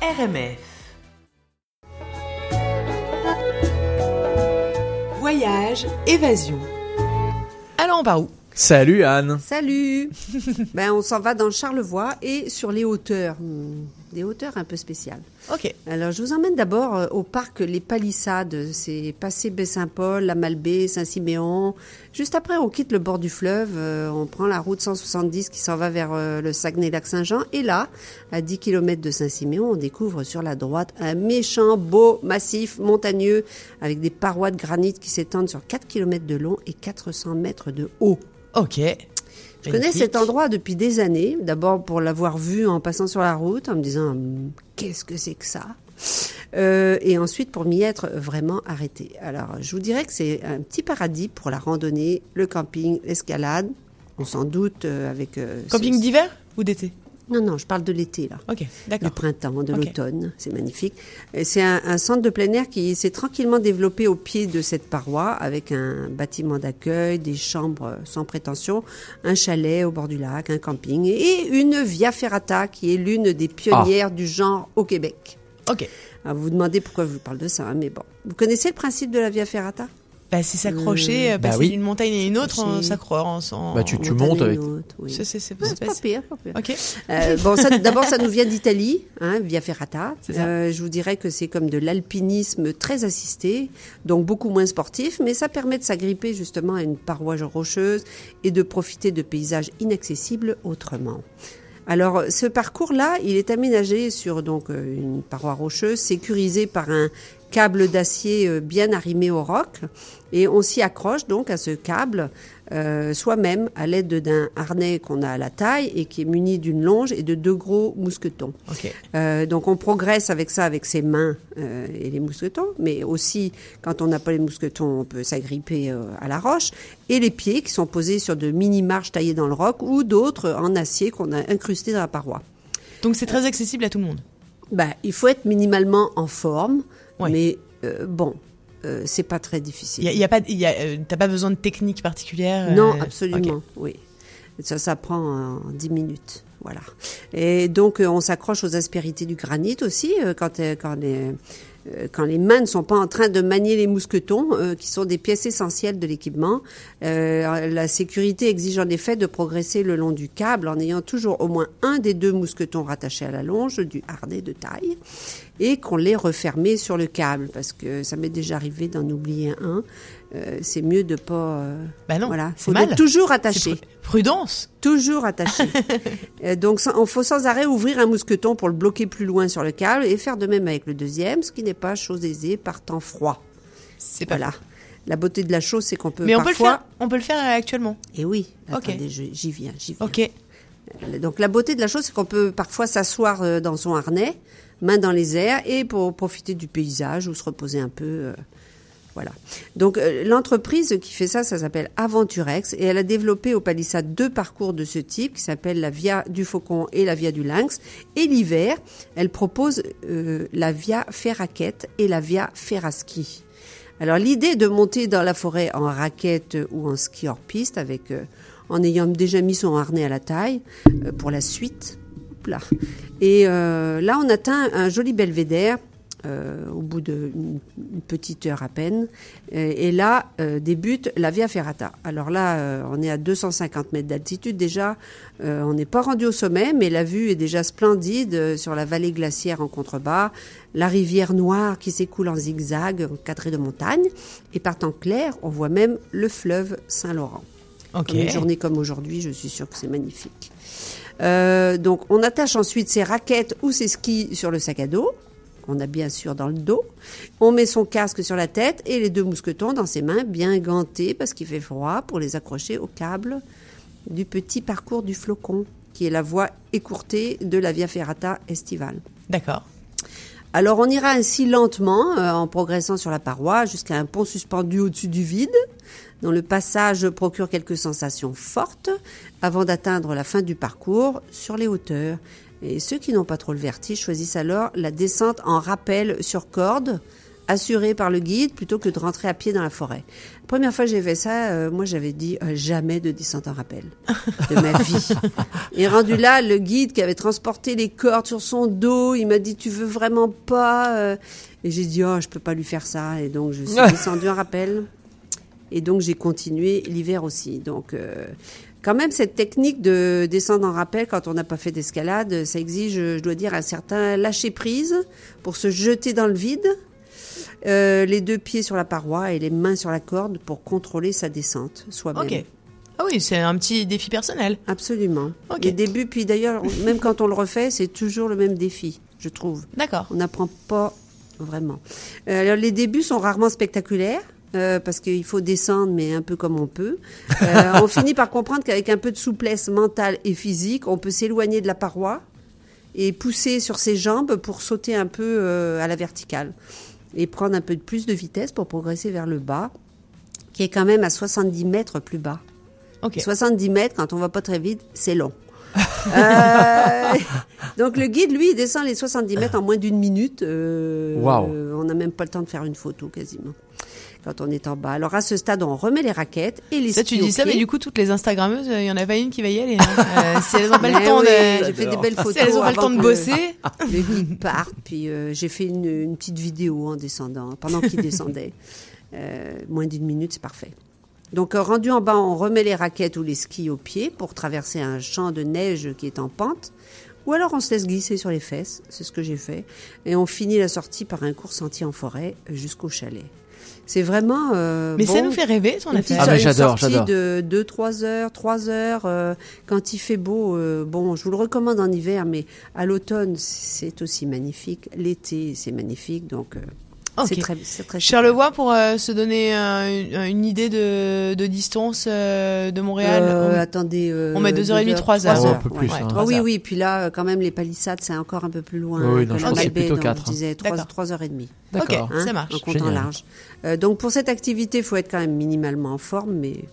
RMF. Voyage, évasion. Alors on part où? Salut Anne Salut Ben on s'en va dans le Charlevoix et sur les hauteurs, des hauteurs un peu spéciales. Ok. Alors je vous emmène d'abord euh, au parc Les Palissades, c'est passé Baie-Saint-Paul, la Malbaie, Saint-Siméon. Juste après on quitte le bord du fleuve, euh, on prend la route 170 qui s'en va vers euh, le Saguenay-Lac-Saint-Jean et là, à 10 km de Saint-Siméon, on découvre sur la droite un méchant beau massif montagneux avec des parois de granit qui s'étendent sur 4 km de long et 400 mètres de haut. Ok. Je connais cet endroit depuis des années, d'abord pour l'avoir vu en passant sur la route, en me disant qu'est-ce que c'est que ça? Euh, et ensuite pour m'y être vraiment arrêté. Alors je vous dirais que c'est un petit paradis pour la randonnée, le camping, l'escalade. On s'en doute euh, avec... euh, Camping ce- d'hiver ou d'été? Non, non, je parle de l'été là. Ok, Du d'accord. printemps, de l'automne, c'est magnifique. C'est un, un centre de plein air qui s'est tranquillement développé au pied de cette paroi avec un bâtiment d'accueil, des chambres sans prétention, un chalet au bord du lac, un camping et une via ferrata qui est l'une des pionnières du genre au Québec. Ok. Alors, vous vous demandez pourquoi je vous parle de ça, hein, mais bon. Vous connaissez le principe de la via ferrata? Bah c'est s'accrocher, euh, Bah passer oui. d'une montagne à une autre, en... en- Bah, tu- tu montes avec- oui. C'est pas- pas pire, pas pire. Euh, bon, d'abord, ça nous vient d'Italie, hein, via Ferrata. Euh, je vous dirais que c'est comme de l'alpinisme très assisté, donc beaucoup moins sportif, mais ça permet de s'agripper justement à une paroi rocheuse et de profiter de paysages inaccessibles autrement. Alors, ce parcours-là, il est aménagé sur donc euh, une paroi rocheuse, sécurisé par un câble d'acier euh, bien arrimé au roc, et on s'y accroche donc à ce câble euh, soi-même à l'aide d'un harnais qu'on a à la taille et qui est muni d'une longe et de deux gros mousquetons. Euh, donc on progresse avec ça, avec ses mains euh, et les mousquetons, mais aussi quand on n'a pas les mousquetons, on peut s'agripper à la roche, et les pieds qui sont posés sur de mini-marches taillées dans le roc ou d'autres en acier qu'on a incrustés dans la paroi. Donc c'est très accessible à tout le monde. Ben, il faut être minimalement en forme, Ouais. mais euh, bon, euh, c'est pas très Il difficile. il y a pas, y a, euh, t'as pas besoin de technique particulière. Non, euh, absolument, ok. oui. Ça, ça prend en 10 minutes. Voilà. Et donc, on s'accroche aux aspérités du granit aussi, quand, quand, les, quand les mains ne sont pas en train de manier les mousquetons, euh, qui sont des pièces essentielles de l'équipement. Euh, la sécurité exige en effet de progresser le long du câble en ayant toujours au moins un des deux mousquetons rattachés à la longe du harnais de taille et qu'on l'ait refermé sur le câble, parce que ça m'est déjà arrivé d'en oublier un. Euh, c'est mieux de pas... euh, Bah non, voilà, c'est faut mal. toujours attaché. pru- Prudence. Toujours attaché. Euh, donc, il faut sans arrêt ouvrir un mousqueton pour le bloquer plus loin sur le câble et faire de même avec le deuxième, ce qui n'est pas chose aisée par temps froid. C'est pas Voilà. La beauté de la chose, c'est qu'on peut Mais on peut le faire. On peut le faire euh, actuellement. Et oui. Ok. Attendez, je- j'y viens, j'y viens. Ok. Donc, la beauté de la chose, c'est qu'on peut parfois s'asseoir dans son harnais, main dans les airs, et pour profiter du paysage ou se reposer un peu. Donc euh, l'entreprise qui fait ça, ça s'appelle Aventurex et elle a développé au Palissade deux parcours de ce type qui s'appellent la Via du Faucon et la Via du Lynx. Et l'hiver, elle propose euh, la Via Ferraquette et la Via Ferraski. Alors l'idée de monter dans la forêt en raquette ou en ski hors piste avec euh, en ayant déjà mis son harnais à la taille pour la suite. Et là, on atteint un joli belvédère euh, au bout d'une une petite heure à peine. Euh, et là euh, débute la Via Ferrata. Alors là, euh, on est à 250 mètres d'altitude déjà. On n'est pas rendu au sommet, mais la vue est déjà splendide sur la vallée glaciaire en contrebas, la rivière noire qui s'écoule en zigzag, encadrée de montagnes. Et par temps clair, on voit même le fleuve Saint-Laurent. Ok. Comme Une journée comme aujourd'hui, je suis sûre que c'est magnifique. Euh, donc, on attache ensuite ses raquettes ou ses skis sur le sac à dos, qu'on a bien sûr dans le dos. On met son casque sur la tête et les deux mousquetons dans ses mains, bien gantés parce qu'il fait froid, pour les accrocher au câble du petit parcours du flocon, qui est la voie écourtée de la Via Ferrata estivale. D'accord. Alors on ira ainsi lentement euh, en progressant sur la paroi jusqu'à un pont suspendu au-dessus du vide, dont le passage procure quelques sensations fortes avant d'atteindre la fin du parcours sur les hauteurs. Et ceux qui n'ont pas trop le vertige choisissent alors la descente en rappel sur corde assuré par le guide plutôt que de rentrer à pied dans la forêt. La première fois que j'ai fait ça, euh, moi j'avais dit euh, jamais de descente en rappel de ma vie. Et rendu là, le guide qui avait transporté les cordes sur son dos, il m'a dit tu veux vraiment pas euh Et j'ai dit oh je peux pas lui faire ça et donc je suis descendue en rappel. Et donc j'ai continué l'hiver aussi. Donc euh, quand même cette technique de descendre en rappel quand on n'a pas fait d'escalade, ça exige, je dois dire, un certain lâcher prise pour se jeter dans le vide. Euh, les deux pieds sur la paroi et les mains sur la corde pour contrôler sa descente soi-même. Ok. Ah oui, c'est un petit défi personnel. Absolument. Les débuts, puis d'ailleurs, même quand on le refait, c'est toujours le même défi, je trouve. D'accord. On n'apprend pas vraiment. Euh, alors, les débuts sont rarement spectaculaires. Euh, parce qu'il faut descendre, mais un peu comme on peut. Euh, on finit par comprendre qu'avec un peu de souplesse mentale et physique, on peut s'éloigner de la paroi et pousser sur ses jambes pour sauter un peu euh, à la verticale et prendre un peu de plus de vitesse pour progresser vers le bas, qui est quand même à 70 mètres plus bas. Ok. 70 mètres, quand on va pas très vite, c'est long. Euh, donc le guide, lui, il descend les 70 mètres en moins d'une minute. Euh, euh, on n'a même pas le temps de faire une photo quasiment quand on est en bas. Alors à ce stade, on remet les raquettes et les Ça, tu skis dis au ça, mais du coup, toutes les Instagrammeuses, il y en a pas une qui va y aller. hein. Euh, si elles ont pas le temps de. J'ai fait des belles photos. Si elles ont pas le temps de bosser. Le guide parte, puis euh, j'ai fait une, une petite vidéo en descendant, pendant qu'il descendait. Euh, moins d'une minute, c'est parfait. Donc, euh, rendu en bas, on remet les raquettes ou les skis au pied pour traverser un champ de neige qui est en pente. Ou alors on se laisse glisser sur les fesses, c'est ce que j'ai fait. Et on finit la sortie par un court sentier en forêt euh, jusqu'au chalet. C'est vraiment. euh, Mais ça nous fait rêver, petite affaire. Ah, mais j'adore, j'adore. de 2-3 heures, 3 heures. euh, quand il fait beau, euh, bon, je vous le recommande en hiver, mais à l'automne, c'est aussi magnifique. L'été, c'est magnifique. Donc, euh, Ok. c'est très, c'est très Charlevoix, pour euh, se donner euh, une, une idée de, de distance euh, de Montréal. Euh, on- attendez. euh, on met deux heures et demie, trois trois heures. heures, Oh, un peu plus, ouais. hein. Ah Trois oui, oui. Puis là, euh, quand même, les palissades, c'est encore un peu plus loin Oui, oui, que non, je la pense que c'est Malbaie, plutôt donc quatre, Je hein. disais trois, D'accord. trois heures et demie. D'accord. Ok. Ça marche. En comptant Génial. large. Euh, donc pour cette activité, il faut être quand même minimalement en forme, mais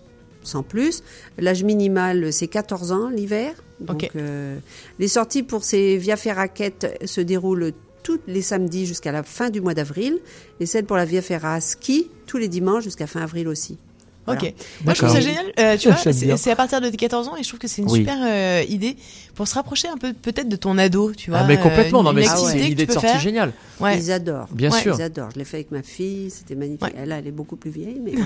sans plus. L'âge minimal, c'est 14 ans l'hiver. Donc Ok. euh, les sorties pour ces Via Ferraquette se déroulent tous les samedis jusqu'à la fin du mois d'avril, et celles pour la Via Ferra ski tous les dimanches jusqu'à fin avril aussi. Voilà. Ok. Moi, je trouve ça génial. Euh, tu vois, c'est à partir de tes 14 ans et je trouve que c'est une Oui. super euh, idée pour se rapprocher un peu peut-être de ton ado, tu vois. Ah, mais complètement, euh, non, mais c'est une idée de sortie faire. géniale. Ouais. Ils adorent. Bien Ouais. sûr. Ils adorent. Je l'ai fait avec ma fille, c'était magnifique. Ouais. Elle, elle est beaucoup plus vieille, mais.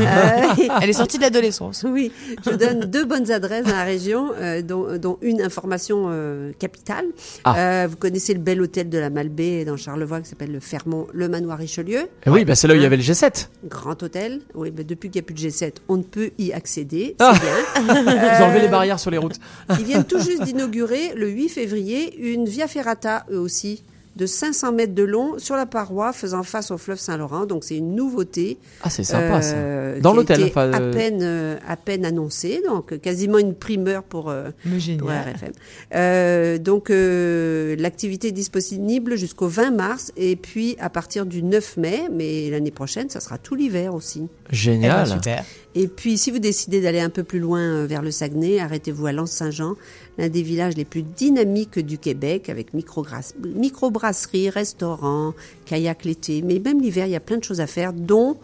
Euh, Elle est sortie de l'adolescence. Oui, je vous donne deux bonnes adresses dans la région, euh, dont, dont une information euh, capitale. Ah. Euh, vous connaissez le bel hôtel de la Malbaie dans Charlevoix qui s'appelle le Fermont, le Manoir Richelieu. Eh oui, bah, c'est là où il y Hein avait le G7. Grand hôtel. Oui, mais depuis qu'il n'y a plus de G7, on ne peut y accéder. Ah. Bien. Ils ont enlevé les barrières sur les routes. Ils viennent tout juste d'inaugurer, le 8 février, une Via Ferrata, eux aussi, de 500 mètres de long sur la paroi faisant face au fleuve Saint-Laurent. Donc c'est une nouveauté. Ah, c'est sympa ça. euh, Dans qui a l'hôtel, été enfin, à euh, peine euh, à peine annoncée, donc quasiment une primeur pour, euh, pour génial. RFM. Euh, donc euh, l'activité est disponible jusqu'au 20 mars et puis à partir du 9 mai, mais l'année prochaine, ça sera tout l'hiver aussi. Eh ben, Génial. super. Et puis, si vous décidez d'aller un peu plus loin euh, vers le Saguenay, arrêtez-vous à Lens-Saint-Jean, l'un des villages les plus dynamiques du Québec, avec microgras- microbrasserie, restaurant, kayak l'été. Mais même l'hiver, il y a plein de choses à faire, dont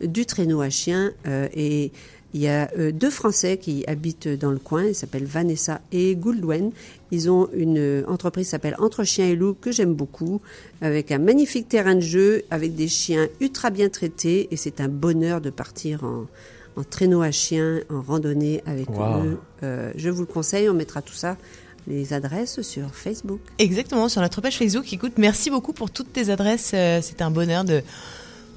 du traîneau à chien. euh, et il y a euh, deux Français qui habitent dans le coin, ils s'appellent Vanessa et Gouldwen. Ils ont une euh, entreprise qui s'appelle Entre Chiens et Loups, que j'aime beaucoup, avec un magnifique terrain de jeu, avec des chiens ultra bien traités. Et c'est un bonheur de partir en, en traîneau à chien, en randonnée avec Wow. eux. Euh, je vous le conseille, on mettra tout ça, les adresses sur Facebook. Exactement, sur notre page Facebook. Écoute, merci beaucoup pour toutes tes adresses. Euh, C'est un bonheur de.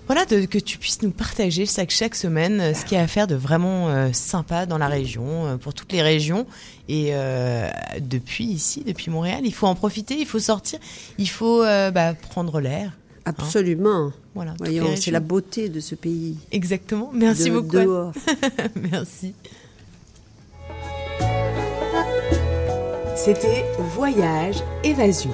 Voilà, de, que tu puisses nous partager chaque, chaque semaine euh, ce qu'il y a à faire de vraiment euh, sympa dans la région, euh, pour toutes les régions. Et euh, depuis ici, depuis Montréal, il faut en profiter, il faut sortir, il faut bah, prendre l'air. Absolument. Voilà, Voyons, c'est la beauté de ce pays. Exactement. Merci de- beaucoup. Dehors. Merci. C'était Voyage Évasion.